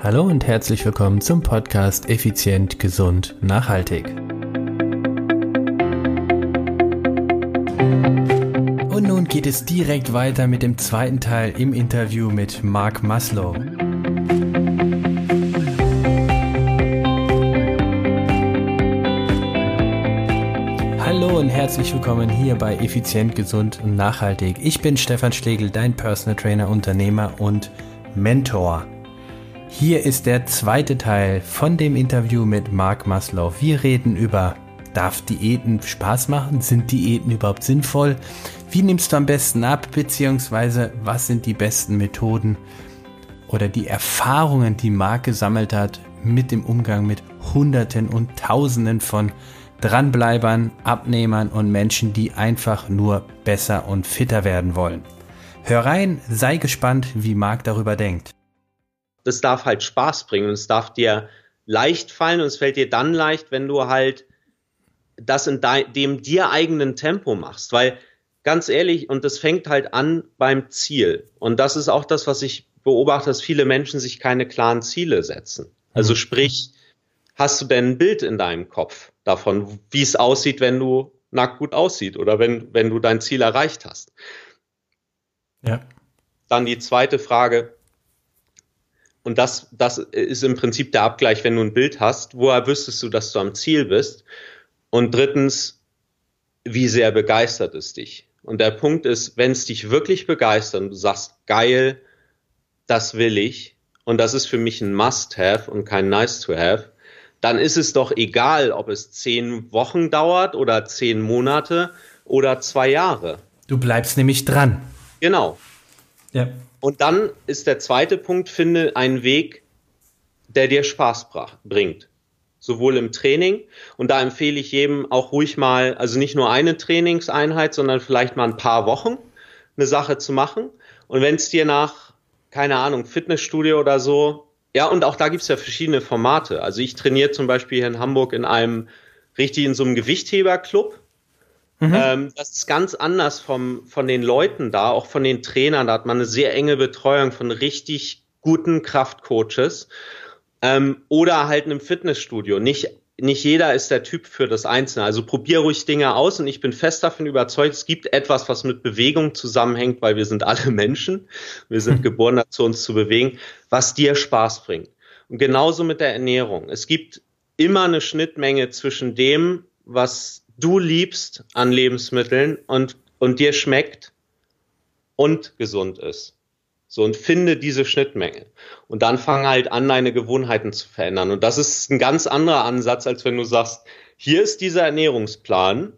Hallo und herzlich willkommen zum Podcast Effizient, Gesund, Nachhaltig. Und nun geht es direkt weiter mit dem zweiten Teil im Interview mit Mark Maslow. Hallo und herzlich willkommen hier bei Effizient, Gesund und Nachhaltig. Ich bin Stefan Schlegel, dein Personal Trainer, Unternehmer und Mentor. Hier ist der zweite Teil von dem Interview mit Mark Maslow. Wir reden über, darf Diäten Spaß machen? Sind Diäten überhaupt sinnvoll? Wie nimmst du am besten ab? Beziehungsweise, was sind die besten Methoden oder die Erfahrungen, die Mark gesammelt hat mit dem Umgang mit Hunderten und Tausenden von Dranbleibern, Abnehmern und Menschen, die einfach nur besser und fitter werden wollen. Hör rein, sei gespannt, wie Marc darüber denkt das darf halt Spaß bringen und es darf dir leicht fallen und es fällt dir dann leicht, wenn du halt das in dem dir eigenen Tempo machst, weil ganz ehrlich, und das fängt halt an beim Ziel. Und das ist auch das, was ich beobachte, dass viele Menschen sich keine klaren Ziele setzen. Also mhm. sprich, hast du denn ein Bild in deinem Kopf davon, wie es aussieht, wenn du nackt gut aussieht oder wenn, wenn du dein Ziel erreicht hast? Ja. Dann die zweite Frage, und das, das ist im Prinzip der Abgleich, wenn du ein Bild hast, woher wüsstest du, dass du am Ziel bist? Und drittens, wie sehr begeistert es dich? Und der Punkt ist, wenn es dich wirklich begeistert und du sagst, geil, das will ich, und das ist für mich ein Must-Have und kein Nice-to-Have, dann ist es doch egal, ob es zehn Wochen dauert oder zehn Monate oder zwei Jahre. Du bleibst nämlich dran. Genau. Ja. Und dann ist der zweite Punkt, finde einen Weg, der dir Spaß bringt. Sowohl im Training. Und da empfehle ich jedem auch ruhig mal, also nicht nur eine Trainingseinheit, sondern vielleicht mal ein paar Wochen eine Sache zu machen. Und wenn es dir nach, keine Ahnung, Fitnessstudio oder so, ja, und auch da gibt's ja verschiedene Formate. Also ich trainiere zum Beispiel hier in Hamburg in einem, richtig in so einem Gewichtheberclub. Mhm. Ähm, das ist ganz anders vom, von den Leuten da, auch von den Trainern. Da hat man eine sehr enge Betreuung von richtig guten Kraftcoaches. Ähm, oder halt einem Fitnessstudio. Nicht, nicht jeder ist der Typ für das Einzelne. Also probier ruhig Dinge aus und ich bin fest davon überzeugt, es gibt etwas, was mit Bewegung zusammenhängt, weil wir sind alle Menschen. Wir sind mhm. geboren dazu, uns zu bewegen, was dir Spaß bringt. Und genauso mit der Ernährung. Es gibt immer eine Schnittmenge zwischen dem, was du liebst an Lebensmitteln und, und dir schmeckt und gesund ist. So, und finde diese Schnittmenge. Und dann fang halt an, deine Gewohnheiten zu verändern. Und das ist ein ganz anderer Ansatz, als wenn du sagst, hier ist dieser Ernährungsplan,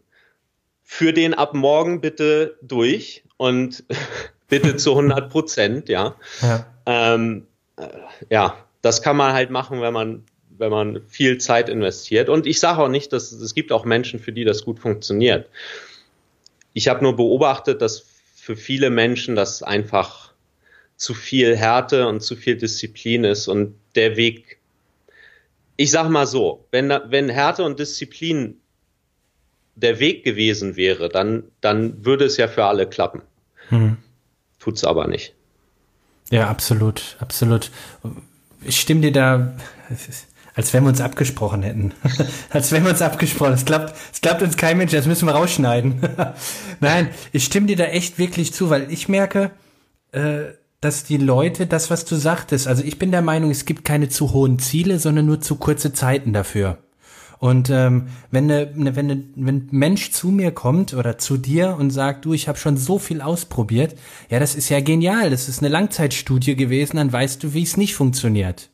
für den ab morgen bitte durch und bitte zu 100 Prozent, ja. Ja. Ähm, äh, ja, das kann man halt machen, wenn man wenn man viel Zeit investiert. Und ich sage auch nicht, dass es gibt auch Menschen, für die das gut funktioniert. Ich habe nur beobachtet, dass für viele Menschen das einfach zu viel Härte und zu viel Disziplin ist und der Weg, ich sag mal so, wenn, wenn Härte und Disziplin der Weg gewesen wäre, dann, dann würde es ja für alle klappen. Hm. Tut's aber nicht. Ja, absolut, absolut. Ich stimme dir da, als wenn wir uns abgesprochen hätten. Als wenn wir uns abgesprochen Es klappt, es klappt uns kein Mensch, das müssen wir rausschneiden. Nein, ich stimme dir da echt wirklich zu, weil ich merke, äh, dass die Leute, das, was du sagtest, also ich bin der Meinung, es gibt keine zu hohen Ziele, sondern nur zu kurze Zeiten dafür. Und ähm, wenn, ne, ne, wenn, ne, wenn Mensch zu mir kommt oder zu dir und sagt, du, ich habe schon so viel ausprobiert, ja, das ist ja genial, das ist eine Langzeitstudie gewesen, dann weißt du, wie es nicht funktioniert.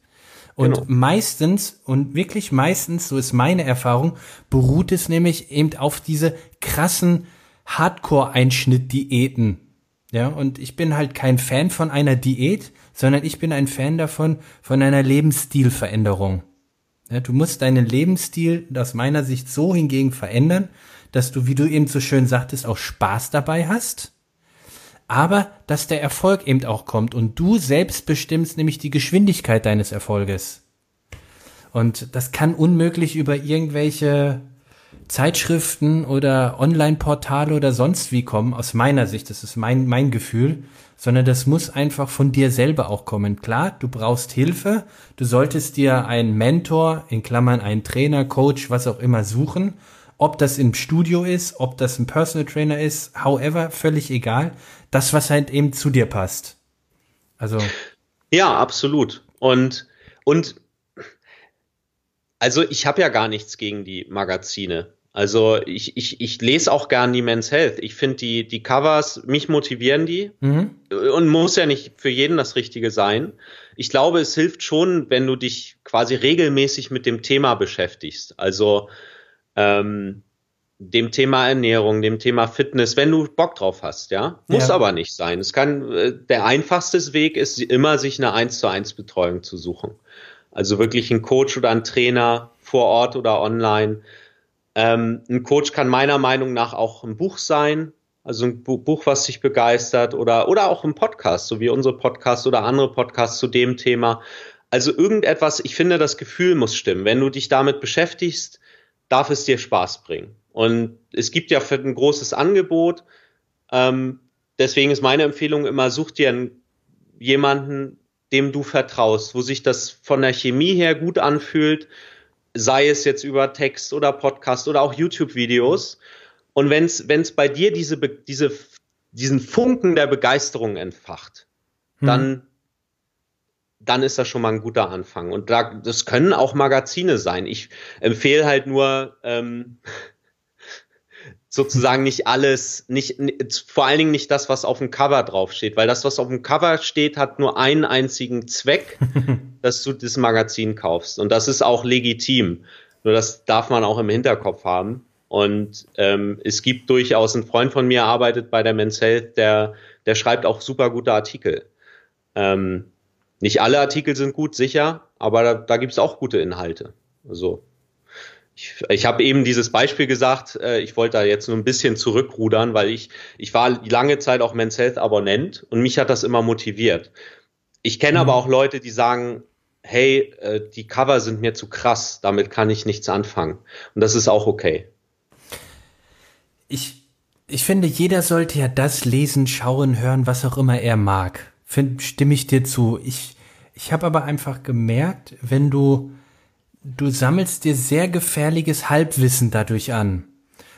Und genau. meistens, und wirklich meistens, so ist meine Erfahrung, beruht es nämlich eben auf diese krassen Hardcore-Einschnitt-Diäten. Ja, und ich bin halt kein Fan von einer Diät, sondern ich bin ein Fan davon, von einer Lebensstilveränderung. Ja, du musst deinen Lebensstil aus meiner Sicht so hingegen verändern, dass du, wie du eben so schön sagtest, auch Spaß dabei hast aber dass der Erfolg eben auch kommt und du selbst bestimmst nämlich die Geschwindigkeit deines Erfolges. Und das kann unmöglich über irgendwelche Zeitschriften oder Online-Portale oder sonst wie kommen, aus meiner Sicht, das ist mein, mein Gefühl, sondern das muss einfach von dir selber auch kommen. Klar, du brauchst Hilfe, du solltest dir einen Mentor, in Klammern einen Trainer, Coach, was auch immer suchen, ob das im Studio ist, ob das ein Personal Trainer ist, however, völlig egal, das, was halt eben zu dir passt. Also. Ja, absolut. Und, und also ich habe ja gar nichts gegen die Magazine. Also ich, ich, ich lese auch gern die Men's Health. Ich finde die, die Covers, mich motivieren die mhm. und muss ja nicht für jeden das Richtige sein. Ich glaube, es hilft schon, wenn du dich quasi regelmäßig mit dem Thema beschäftigst. Also ähm, dem Thema Ernährung, dem Thema Fitness, wenn du Bock drauf hast, ja. Muss ja. aber nicht sein. Es kann, äh, der einfachste Weg ist immer, sich eine 1 zu 1 Betreuung zu suchen. Also wirklich ein Coach oder ein Trainer vor Ort oder online. Ähm, ein Coach kann meiner Meinung nach auch ein Buch sein, also ein Buch, was dich begeistert oder, oder auch ein Podcast, so wie unsere Podcast oder andere Podcasts zu dem Thema. Also irgendetwas, ich finde, das Gefühl muss stimmen. Wenn du dich damit beschäftigst, darf es dir Spaß bringen. Und es gibt ja ein großes Angebot. Ähm, deswegen ist meine Empfehlung immer, such dir einen, jemanden, dem du vertraust, wo sich das von der Chemie her gut anfühlt, sei es jetzt über Text oder Podcast oder auch YouTube-Videos. Und wenn es bei dir diese, diese, diesen Funken der Begeisterung entfacht, hm. dann dann ist das schon mal ein guter Anfang. Und da, das können auch Magazine sein. Ich empfehle halt nur ähm, sozusagen nicht alles, nicht, vor allen Dingen nicht das, was auf dem Cover draufsteht, weil das, was auf dem Cover steht, hat nur einen einzigen Zweck, dass du das Magazin kaufst. Und das ist auch legitim. Nur das darf man auch im Hinterkopf haben. Und ähm, es gibt durchaus einen Freund von mir, arbeitet bei der Men's Health, der, der schreibt auch super gute Artikel. Ähm, nicht alle Artikel sind gut, sicher, aber da, da gibt es auch gute Inhalte. Also ich, ich habe eben dieses Beispiel gesagt, äh, ich wollte da jetzt nur ein bisschen zurückrudern, weil ich, ich war lange Zeit auch Men's Health Abonnent und mich hat das immer motiviert. Ich kenne mhm. aber auch Leute, die sagen, hey, äh, die Cover sind mir zu krass, damit kann ich nichts anfangen. Und das ist auch okay. Ich, ich finde, jeder sollte ja das lesen, schauen, hören, was auch immer er mag. Find, stimme ich dir zu. Ich, ich habe aber einfach gemerkt, wenn du, du sammelst dir sehr gefährliches Halbwissen dadurch an.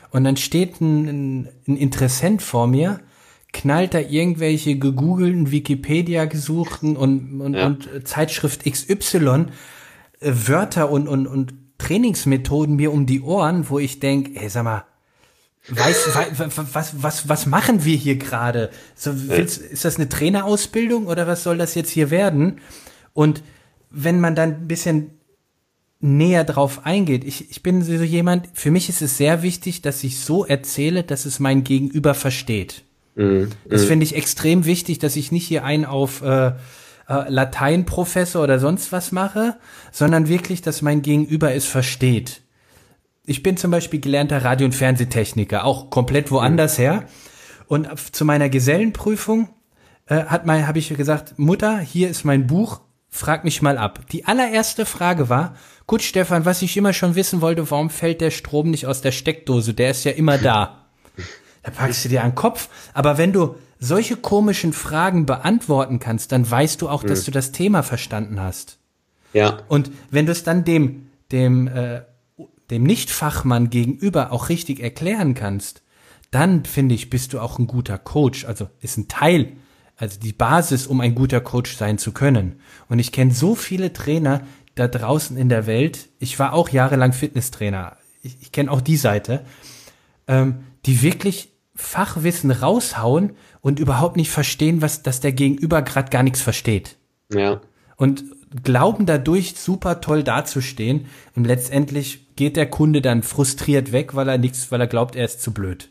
Und dann steht ein, ein Interessent vor mir, knallt da irgendwelche gegoogelten, Wikipedia-gesuchten und, und, ja. und Zeitschrift XY äh, Wörter und, und, und Trainingsmethoden mir um die Ohren, wo ich denk, ey, sag mal, Weiß, was, was, was machen wir hier gerade? So, ist das eine Trainerausbildung oder was soll das jetzt hier werden? Und wenn man dann ein bisschen näher drauf eingeht, ich, ich bin so jemand, für mich ist es sehr wichtig, dass ich so erzähle, dass es mein Gegenüber versteht. Mhm. Das mhm. finde ich extrem wichtig, dass ich nicht hier einen auf äh, äh, Lateinprofessor oder sonst was mache, sondern wirklich, dass mein Gegenüber es versteht. Ich bin zum Beispiel gelernter Radio- und Fernsehtechniker, auch komplett woanders mhm. her. Und zu meiner Gesellenprüfung äh, hat mein, habe ich gesagt, Mutter, hier ist mein Buch, frag mich mal ab. Die allererste Frage war, gut, Stefan, was ich immer schon wissen wollte, warum fällt der Strom nicht aus der Steckdose? Der ist ja immer da. Da packst du dir an den Kopf. Aber wenn du solche komischen Fragen beantworten kannst, dann weißt du auch, dass mhm. du das Thema verstanden hast. Ja. Und wenn du es dann dem, dem äh, dem Nichtfachmann gegenüber auch richtig erklären kannst, dann finde ich, bist du auch ein guter Coach. Also ist ein Teil, also die Basis, um ein guter Coach sein zu können. Und ich kenne so viele Trainer da draußen in der Welt. Ich war auch jahrelang Fitnesstrainer. Ich, ich kenne auch die Seite, ähm, die wirklich Fachwissen raushauen und überhaupt nicht verstehen, was, dass der Gegenüber gerade gar nichts versteht. Ja. Und glauben dadurch super toll dazustehen und letztendlich geht der Kunde dann frustriert weg, weil er nichts, weil er glaubt, er ist zu blöd.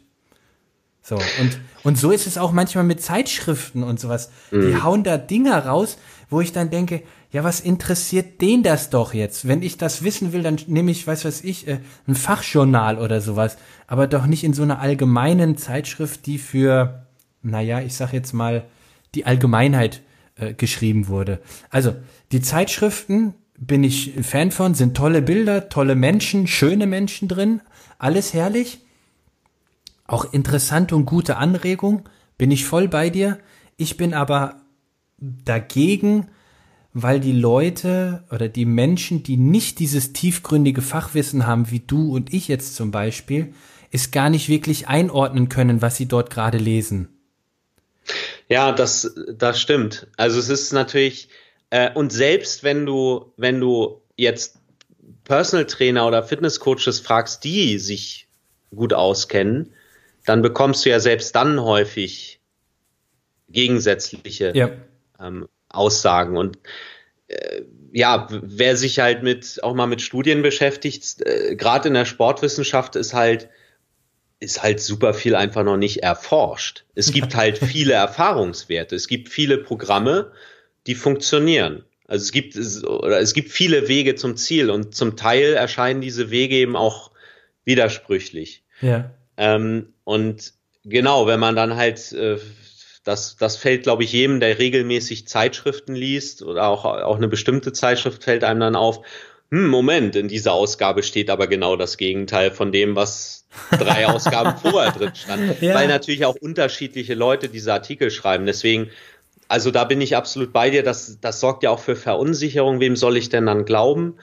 So, und, und so ist es auch manchmal mit Zeitschriften und sowas. Mhm. Die hauen da Dinger raus, wo ich dann denke, ja, was interessiert den das doch jetzt? Wenn ich das wissen will, dann nehme ich, weiß was ich, äh, ein Fachjournal oder sowas, aber doch nicht in so einer allgemeinen Zeitschrift, die für, naja, ich sag jetzt mal, die Allgemeinheit äh, geschrieben wurde. Also, die Zeitschriften bin ich Fan von, sind tolle Bilder, tolle Menschen, schöne Menschen drin, alles herrlich. Auch interessante und gute Anregung, bin ich voll bei dir. Ich bin aber dagegen, weil die Leute oder die Menschen, die nicht dieses tiefgründige Fachwissen haben, wie du und ich jetzt zum Beispiel, es gar nicht wirklich einordnen können, was sie dort gerade lesen. Ja, das, das stimmt. Also es ist natürlich, äh, und selbst wenn du, wenn du jetzt Personal Trainer oder Fitnesscoaches fragst, die sich gut auskennen, dann bekommst du ja selbst dann häufig gegensätzliche ja. ähm, Aussagen. Und äh, ja, wer sich halt mit auch mal mit Studien beschäftigt, äh, gerade in der Sportwissenschaft ist halt ist halt super viel einfach noch nicht erforscht. Es gibt halt viele Erfahrungswerte. Es gibt viele Programme, die funktionieren. Also es gibt, oder es gibt viele Wege zum Ziel und zum Teil erscheinen diese Wege eben auch widersprüchlich. Ja. Ähm, und genau, wenn man dann halt, äh, das, das fällt, glaube ich, jedem, der regelmäßig Zeitschriften liest oder auch, auch eine bestimmte Zeitschrift fällt einem dann auf, hm, Moment, in dieser Ausgabe steht aber genau das Gegenteil von dem, was drei Ausgaben vorher drin stand. Ja. Weil natürlich auch unterschiedliche Leute diese Artikel schreiben. Deswegen, also da bin ich absolut bei dir. Das, das sorgt ja auch für Verunsicherung. Wem soll ich denn dann glauben?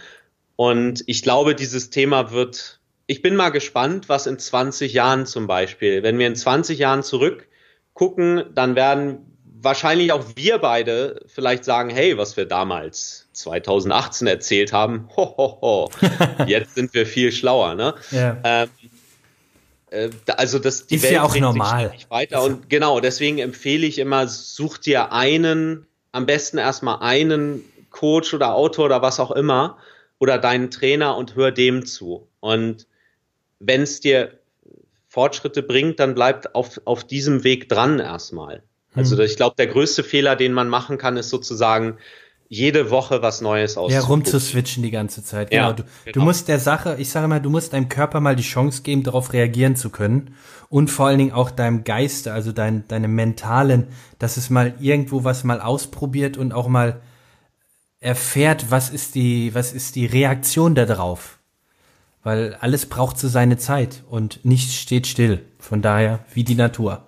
Und ich glaube, dieses Thema wird, ich bin mal gespannt, was in 20 Jahren zum Beispiel, wenn wir in 20 Jahren zurückgucken, dann werden wahrscheinlich auch wir beide vielleicht sagen, hey, was wir damals 2018 erzählt haben, ho, ho, ho, jetzt sind wir viel schlauer. Ne? Ja. Ähm, äh, also das die ist Welt ja auch normal weiter und genau deswegen empfehle ich immer such dir einen am besten erstmal einen Coach oder Autor oder was auch immer oder deinen Trainer und hör dem zu und wenn es dir Fortschritte bringt, dann bleibt auf, auf diesem Weg dran erstmal. Also hm. ich glaube, der größte Fehler, den man machen kann, ist sozusagen jede Woche was Neues aus. Ja, rumzuswitchen die ganze Zeit. Genau. Ja, du, genau. du musst der Sache, ich sage mal, du musst deinem Körper mal die Chance geben, darauf reagieren zu können. Und vor allen Dingen auch deinem Geiste, also dein, deinem mentalen, dass es mal irgendwo was mal ausprobiert und auch mal erfährt, was ist die, was ist die Reaktion darauf. Weil alles braucht so seine Zeit und nichts steht still. Von daher wie die Natur.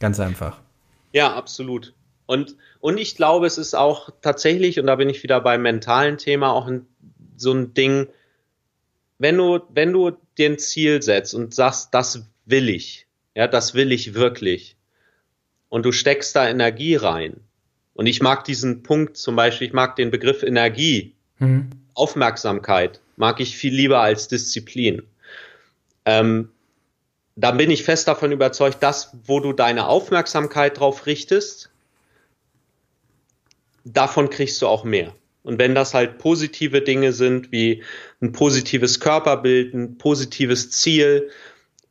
Ganz einfach. Ja, absolut. Und, und ich glaube, es ist auch tatsächlich, und da bin ich wieder beim mentalen Thema, auch ein, so ein Ding, wenn du, wenn du dir ein Ziel setzt und sagst, das will ich, ja, das will ich wirklich, und du steckst da Energie rein, und ich mag diesen Punkt zum Beispiel, ich mag den Begriff Energie, mhm. Aufmerksamkeit, mag ich viel lieber als Disziplin. Ähm, dann bin ich fest davon überzeugt, dass, wo du deine Aufmerksamkeit drauf richtest, davon kriegst du auch mehr. Und wenn das halt positive Dinge sind, wie ein positives Körperbild, ein positives Ziel,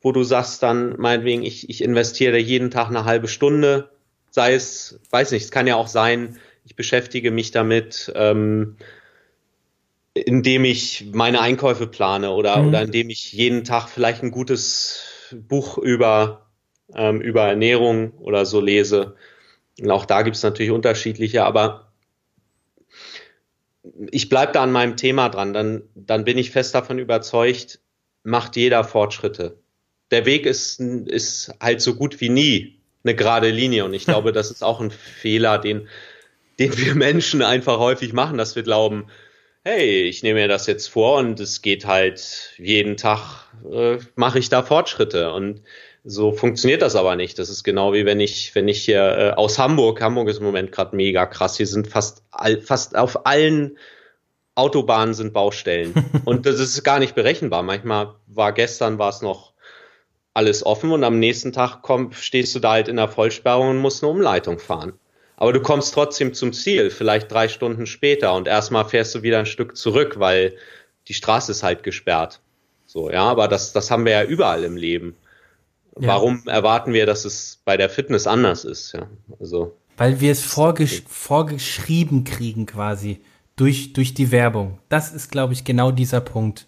wo du sagst dann, meinetwegen, ich, ich investiere jeden Tag eine halbe Stunde, sei es, weiß nicht, es kann ja auch sein, ich beschäftige mich damit, ähm, indem ich meine Einkäufe plane oder, mhm. oder indem ich jeden Tag vielleicht ein gutes Buch über, ähm, über Ernährung oder so lese. Und auch da gibt es natürlich unterschiedliche, aber ich bleibe da an meinem Thema dran. Dann, dann bin ich fest davon überzeugt, macht jeder Fortschritte. Der Weg ist, ist halt so gut wie nie eine gerade Linie. Und ich glaube, das ist auch ein Fehler, den, den wir Menschen einfach häufig machen, dass wir glauben, hey, ich nehme mir das jetzt vor und es geht halt jeden Tag, äh, mache ich da Fortschritte. Und so funktioniert das aber nicht. Das ist genau wie wenn ich, wenn ich hier äh, aus Hamburg, Hamburg ist im Moment gerade mega krass, hier sind fast, all, fast auf allen Autobahnen sind Baustellen. und das ist gar nicht berechenbar. Manchmal war gestern war es noch alles offen und am nächsten Tag komm, stehst du da halt in der Vollsperrung und musst eine Umleitung fahren. Aber du kommst trotzdem zum Ziel, vielleicht drei Stunden später und erstmal fährst du wieder ein Stück zurück, weil die Straße ist halt gesperrt. So, ja, aber das, das haben wir ja überall im Leben. Ja. Warum erwarten wir, dass es bei der Fitness anders ist? Ja, also. Weil wir es vorgesch vorgeschrieben kriegen quasi durch, durch die Werbung. Das ist, glaube ich, genau dieser Punkt.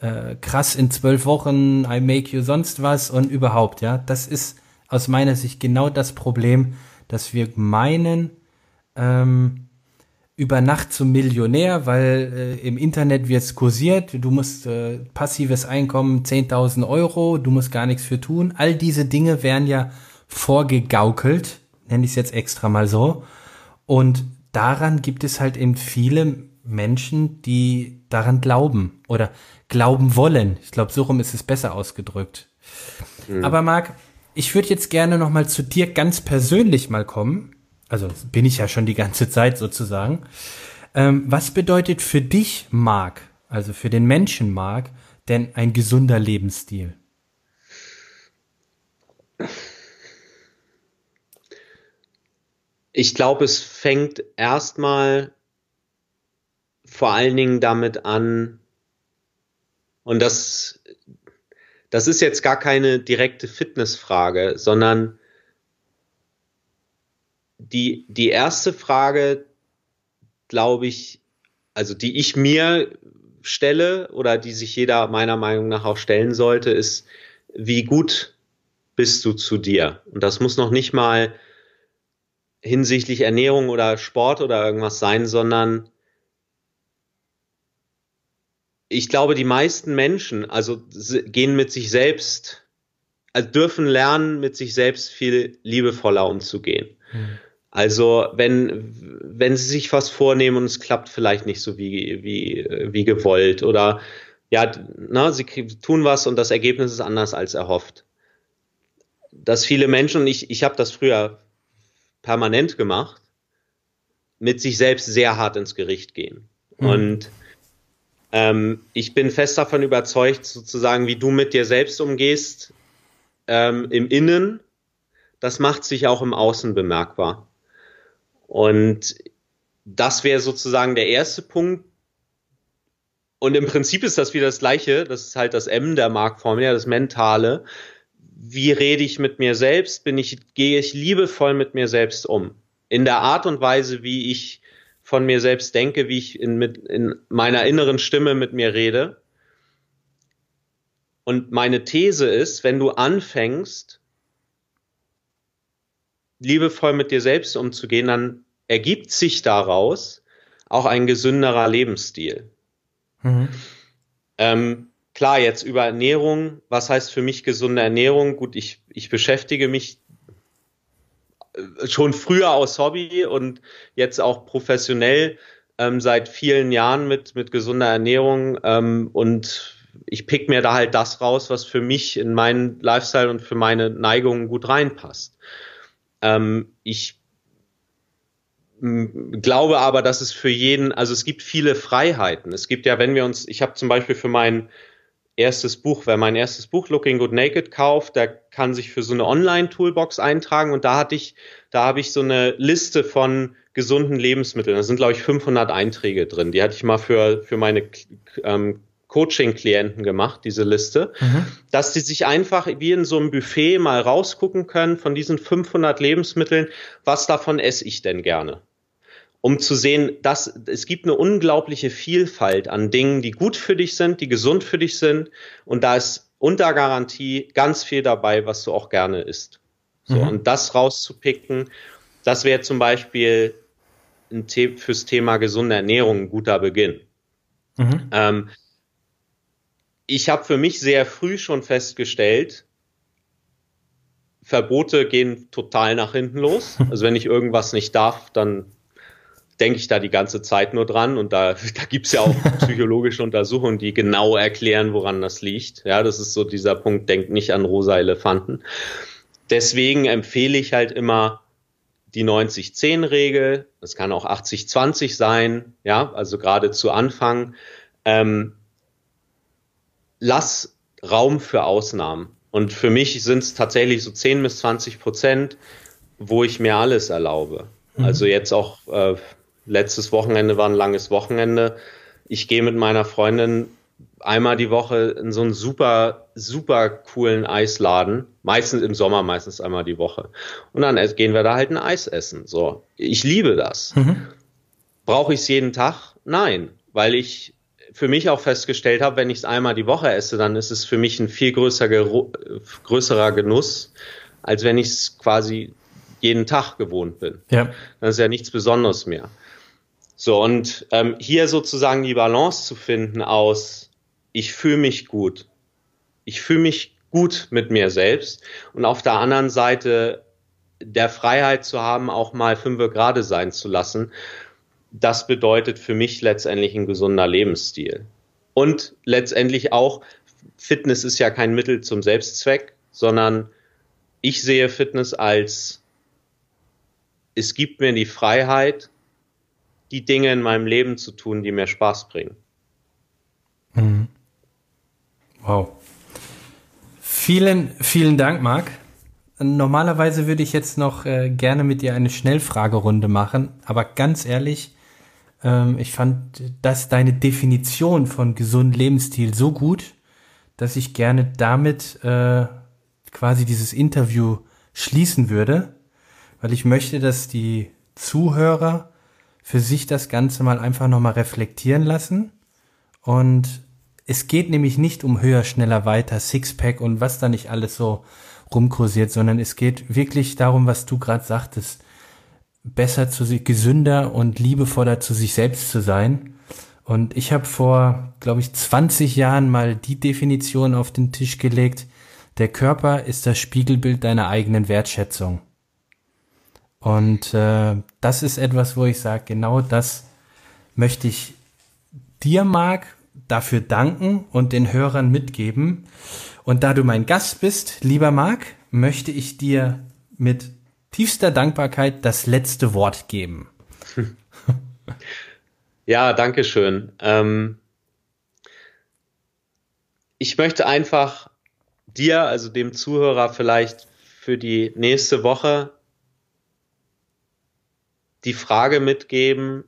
Äh, krass in zwölf Wochen, I make you sonst was und überhaupt, ja. Das ist aus meiner Sicht genau das Problem, dass wir meinen, ähm, über Nacht zum Millionär, weil äh, im Internet wird's kursiert, du musst äh, passives Einkommen 10.000 Euro, du musst gar nichts für tun. All diese Dinge werden ja vorgegaukelt, nenne ich es jetzt extra mal so. Und daran gibt es halt eben viele Menschen, die daran glauben oder glauben wollen. Ich glaube, so rum ist es besser ausgedrückt. Mhm. Aber Marc, ich würde jetzt gerne noch mal zu dir ganz persönlich mal kommen also bin ich ja schon die ganze Zeit sozusagen. Ähm, was bedeutet für dich, Marc, also für den Menschen Marc, denn ein gesunder Lebensstil? Ich glaube, es fängt erstmal vor allen Dingen damit an, und das, das ist jetzt gar keine direkte Fitnessfrage, sondern die, die erste Frage, glaube ich, also die ich mir stelle oder die sich jeder meiner Meinung nach auch stellen sollte, ist, wie gut bist du zu dir? Und das muss noch nicht mal hinsichtlich Ernährung oder Sport oder irgendwas sein, sondern ich glaube, die meisten Menschen, also gehen mit sich selbst, also dürfen lernen, mit sich selbst viel liebevoller umzugehen. Hm. Also wenn, wenn sie sich was vornehmen und es klappt vielleicht nicht so wie, wie, wie gewollt oder ja, na, sie tun was und das Ergebnis ist anders als erhofft. Dass viele Menschen, und ich, ich habe das früher permanent gemacht, mit sich selbst sehr hart ins Gericht gehen. Mhm. Und ähm, ich bin fest davon überzeugt, sozusagen, wie du mit dir selbst umgehst, ähm, im Innen, das macht sich auch im Außen bemerkbar. Und das wäre sozusagen der erste Punkt. Und im Prinzip ist das wieder das Gleiche. Das ist halt das M der Marktformel, ja, das Mentale. Wie rede ich mit mir selbst? Bin ich, gehe ich liebevoll mit mir selbst um? In der Art und Weise, wie ich von mir selbst denke, wie ich in, mit, in meiner inneren Stimme mit mir rede. Und meine These ist, wenn du anfängst, liebevoll mit dir selbst umzugehen, dann ergibt sich daraus auch ein gesünderer Lebensstil. Mhm. Ähm, klar, jetzt über Ernährung, was heißt für mich gesunde Ernährung? Gut, ich, ich beschäftige mich äh, schon früher aus Hobby und jetzt auch professionell ähm, seit vielen Jahren mit, mit gesunder Ernährung ähm, und ich pick mir da halt das raus, was für mich in meinen Lifestyle und für meine Neigungen gut reinpasst. Ähm, ich glaube aber, dass es für jeden, also es gibt viele Freiheiten. Es gibt ja, wenn wir uns, ich habe zum Beispiel für mein erstes Buch, wer mein erstes Buch Looking Good Naked kauft, der kann sich für so eine Online-Toolbox eintragen und da hatte ich, da habe ich so eine Liste von gesunden Lebensmitteln. Da sind glaube ich 500 Einträge drin. Die hatte ich mal für für meine ähm, Coaching-Klienten gemacht, diese Liste, mhm. dass die sich einfach wie in so einem Buffet mal rausgucken können von diesen 500 Lebensmitteln, was davon esse ich denn gerne? Um zu sehen, dass es gibt eine unglaubliche Vielfalt an Dingen, die gut für dich sind, die gesund für dich sind und da ist unter Garantie ganz viel dabei, was du auch gerne isst. So, mhm. und das rauszupicken, das wäre zum Beispiel ein The fürs Thema gesunde Ernährung ein guter Beginn. Mhm. Ähm, ich habe für mich sehr früh schon festgestellt, Verbote gehen total nach hinten los. Also wenn ich irgendwas nicht darf, dann denke ich da die ganze Zeit nur dran und da, da gibt's ja auch psychologische Untersuchungen, die genau erklären, woran das liegt. Ja, das ist so dieser Punkt, denkt nicht an rosa Elefanten. Deswegen empfehle ich halt immer die 90-10-Regel. Das kann auch 80-20 sein, ja, also gerade zu Anfang. Ähm, lass Raum für Ausnahmen. Und für mich sind es tatsächlich so 10 bis 20 Prozent, wo ich mir alles erlaube. Mhm. Also jetzt auch äh, letztes Wochenende war ein langes Wochenende. Ich gehe mit meiner Freundin einmal die Woche in so einen super, super coolen Eisladen. Meistens im Sommer, meistens einmal die Woche. Und dann gehen wir da halt ein Eis essen. So. Ich liebe das. Mhm. Brauche ich es jeden Tag? Nein, weil ich für mich auch festgestellt habe, wenn ich es einmal die Woche esse, dann ist es für mich ein viel größer, größerer Genuss, als wenn ich es quasi jeden Tag gewohnt bin. Ja. Das ist ja nichts Besonderes mehr. So, und ähm, hier sozusagen die Balance zu finden aus, ich fühle mich gut. Ich fühle mich gut mit mir selbst und auf der anderen Seite der Freiheit zu haben, auch mal fünfe gerade sein zu lassen. Das bedeutet für mich letztendlich ein gesunder Lebensstil. Und letztendlich auch, Fitness ist ja kein Mittel zum Selbstzweck, sondern ich sehe Fitness als, es gibt mir die Freiheit, die Dinge in meinem Leben zu tun, die mir Spaß bringen. Mhm. Wow. Vielen, vielen Dank, Marc. Normalerweise würde ich jetzt noch äh, gerne mit dir eine Schnellfragerunde machen, aber ganz ehrlich, ähm, ich fand das deine Definition von gesundem Lebensstil so gut, dass ich gerne damit äh, quasi dieses Interview schließen würde, weil ich möchte, dass die Zuhörer für sich das Ganze mal einfach nochmal reflektieren lassen. Und es geht nämlich nicht um höher, schneller, weiter, Sixpack und was da nicht alles so rumkursiert, sondern es geht wirklich darum, was du gerade sagtest, besser zu sich, gesünder und liebevoller zu sich selbst zu sein. Und ich habe vor, glaube ich, 20 Jahren mal die Definition auf den Tisch gelegt, der Körper ist das Spiegelbild deiner eigenen Wertschätzung. Und äh, das ist etwas, wo ich sage, genau das möchte ich dir, Marc, dafür danken und den Hörern mitgeben. Und da du mein Gast bist, lieber Marc, möchte ich dir mit tiefster Dankbarkeit das letzte Wort geben. Ja, danke schön. Ähm, ich möchte einfach dir, also dem Zuhörer vielleicht für die nächste Woche die Frage mitgeben,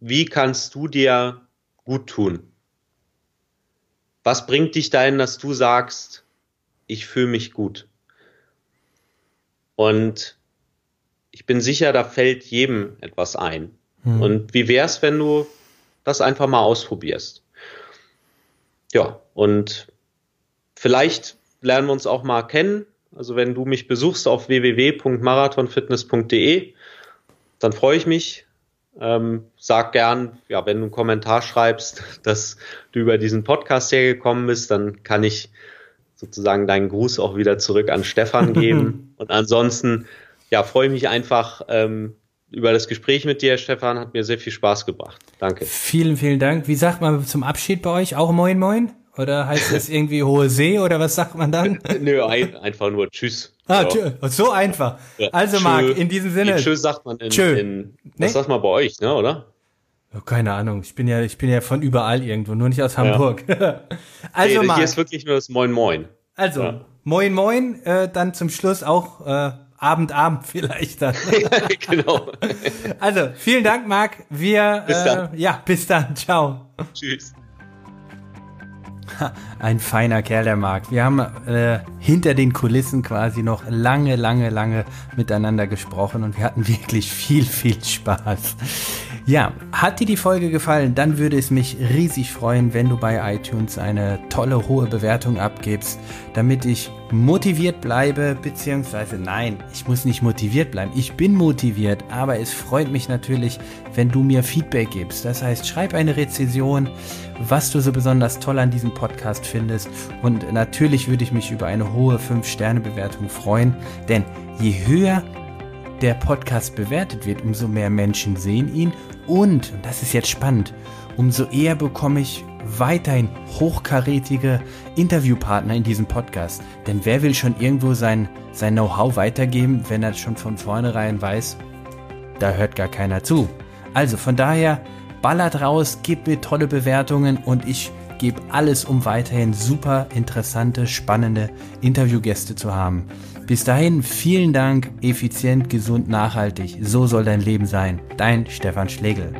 wie kannst du dir gut tun? Was bringt dich dahin, dass du sagst, ich fühle mich gut? Und ich bin sicher, da fällt jedem etwas ein. Hm. Und wie wär's, wenn du das einfach mal ausprobierst? Ja, und vielleicht lernen wir uns auch mal kennen. Also wenn du mich besuchst auf www.marathonfitness.de, dann freue ich mich. Ähm, sag gern, ja, wenn du einen Kommentar schreibst, dass du über diesen Podcast hergekommen bist, dann kann ich sozusagen deinen Gruß auch wieder zurück an Stefan geben. Und ansonsten, ja, freue ich mich einfach ähm, über das Gespräch mit dir, Stefan. Hat mir sehr viel Spaß gebracht. Danke. Vielen, vielen Dank. Wie sagt man zum Abschied bei euch? Auch Moin Moin? Oder heißt das irgendwie Hohe See oder was sagt man dann? Nö, ein, einfach nur Tschüss. Ah, so, so einfach. Also Marc, in diesem Sinne. Tschüss sagt man in, Tschö. in was nee? sagt man bei euch, ne, oder? Oh, keine Ahnung. Ich bin ja, ich bin ja von überall irgendwo, nur nicht aus Hamburg. Ja. also hey, Marc. Hier ist wirklich nur das Moin Moin. Also, ja. Moin Moin, äh, dann zum Schluss auch äh, Abend, Abend vielleicht dann. genau. Also, vielen Dank, Marc. Wir, bis. Äh, ja, bis dann. Ciao. Tschüss. Ein feiner Kerl, der Marc. Wir haben äh, hinter den Kulissen quasi noch lange, lange, lange miteinander gesprochen und wir hatten wirklich viel, viel Spaß. Ja, hat dir die Folge gefallen, dann würde es mich riesig freuen, wenn du bei iTunes eine tolle hohe Bewertung abgibst, damit ich motiviert bleibe, beziehungsweise nein, ich muss nicht motiviert bleiben, ich bin motiviert, aber es freut mich natürlich, wenn du mir Feedback gibst. Das heißt, schreib eine Rezension, was du so besonders toll an diesem Podcast findest und natürlich würde ich mich über eine hohe 5-Sterne-Bewertung freuen, denn je höher der Podcast bewertet wird, umso mehr Menschen sehen ihn und, und das ist jetzt spannend, umso eher bekomme ich weiterhin hochkarätige Interviewpartner in diesem Podcast. Denn wer will schon irgendwo sein, sein Know-how weitergeben, wenn er schon von vornherein weiß, da hört gar keiner zu. Also von daher, ballert raus, gebt mir tolle Bewertungen und ich gebe alles, um weiterhin super interessante, spannende Interviewgäste zu haben. Bis dahin, vielen Dank, effizient, gesund, nachhaltig. So soll dein Leben sein. Dein Stefan Schlegel.